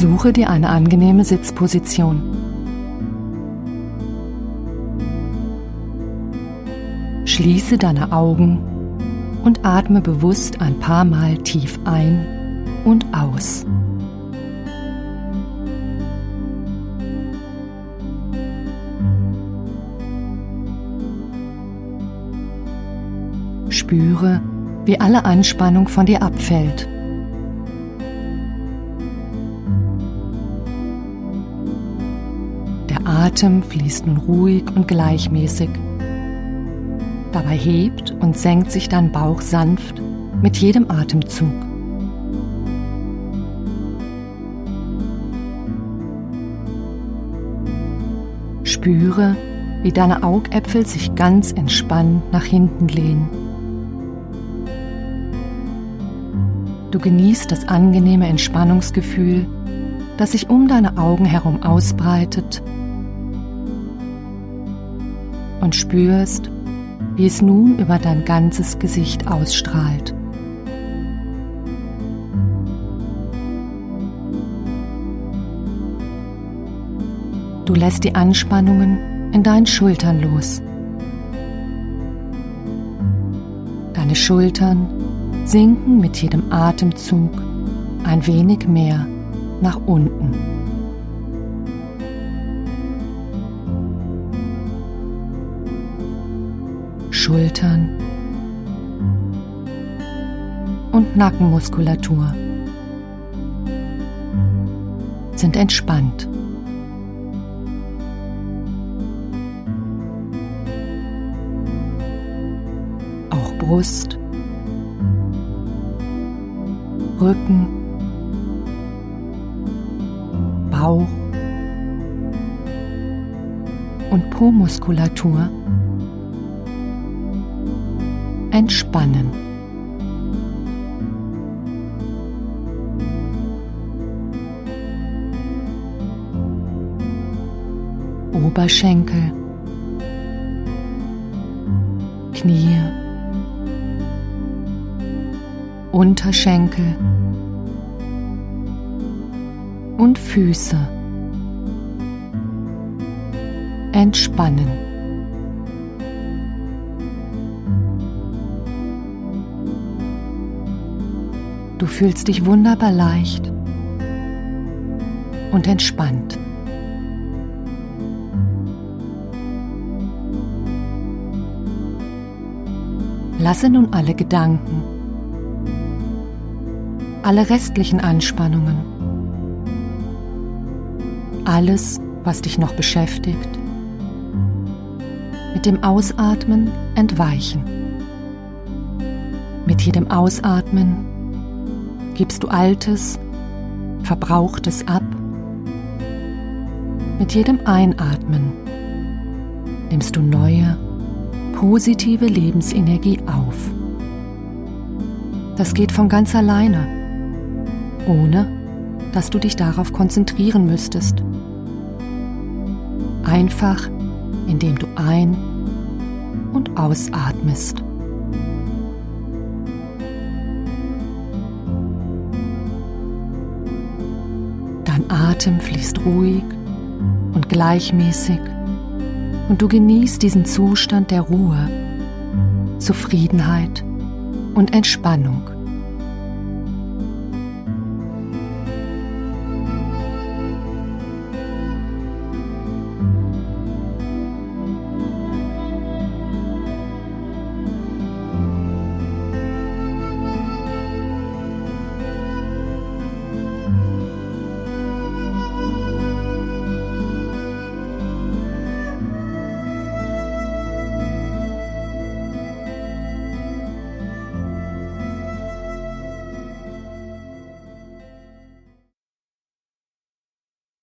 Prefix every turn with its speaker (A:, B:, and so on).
A: Suche dir eine angenehme Sitzposition. Schließe deine Augen und atme bewusst ein paar Mal tief ein und aus. Spüre, wie alle Anspannung von dir abfällt. Atem fließt nun ruhig und gleichmäßig. Dabei hebt und senkt sich dein Bauch sanft mit jedem Atemzug. Spüre, wie deine Augäpfel sich ganz entspannt nach hinten lehnen. Du genießt das angenehme Entspannungsgefühl, das sich um deine Augen herum ausbreitet und spürst, wie es nun über dein ganzes Gesicht ausstrahlt. Du lässt die Anspannungen in deinen Schultern los. Deine Schultern sinken mit jedem Atemzug ein wenig mehr nach unten. Schultern und Nackenmuskulatur sind entspannt. Auch Brust, Rücken, Bauch und Po-Muskulatur entspannen. Oberschenkel, Knie, Unterschenkel und Füße entspannen. Du fühlst dich wunderbar leicht und entspannt. Lasse nun alle Gedanken, alle restlichen Anspannungen, alles, was dich noch beschäftigt, mit dem Ausatmen entweichen. Mit jedem Ausatmen gibst du Altes, Verbrauchtes ab. Mit jedem Einatmen nimmst du neue, positive Lebensenergie auf. Das geht von ganz alleine, ohne dass du dich darauf konzentrieren müsstest. Einfach indem du ein- und ausatmest. Atem fließt ruhig und gleichmäßig und du genießt diesen Zustand der Ruhe, Zufriedenheit und Entspannung.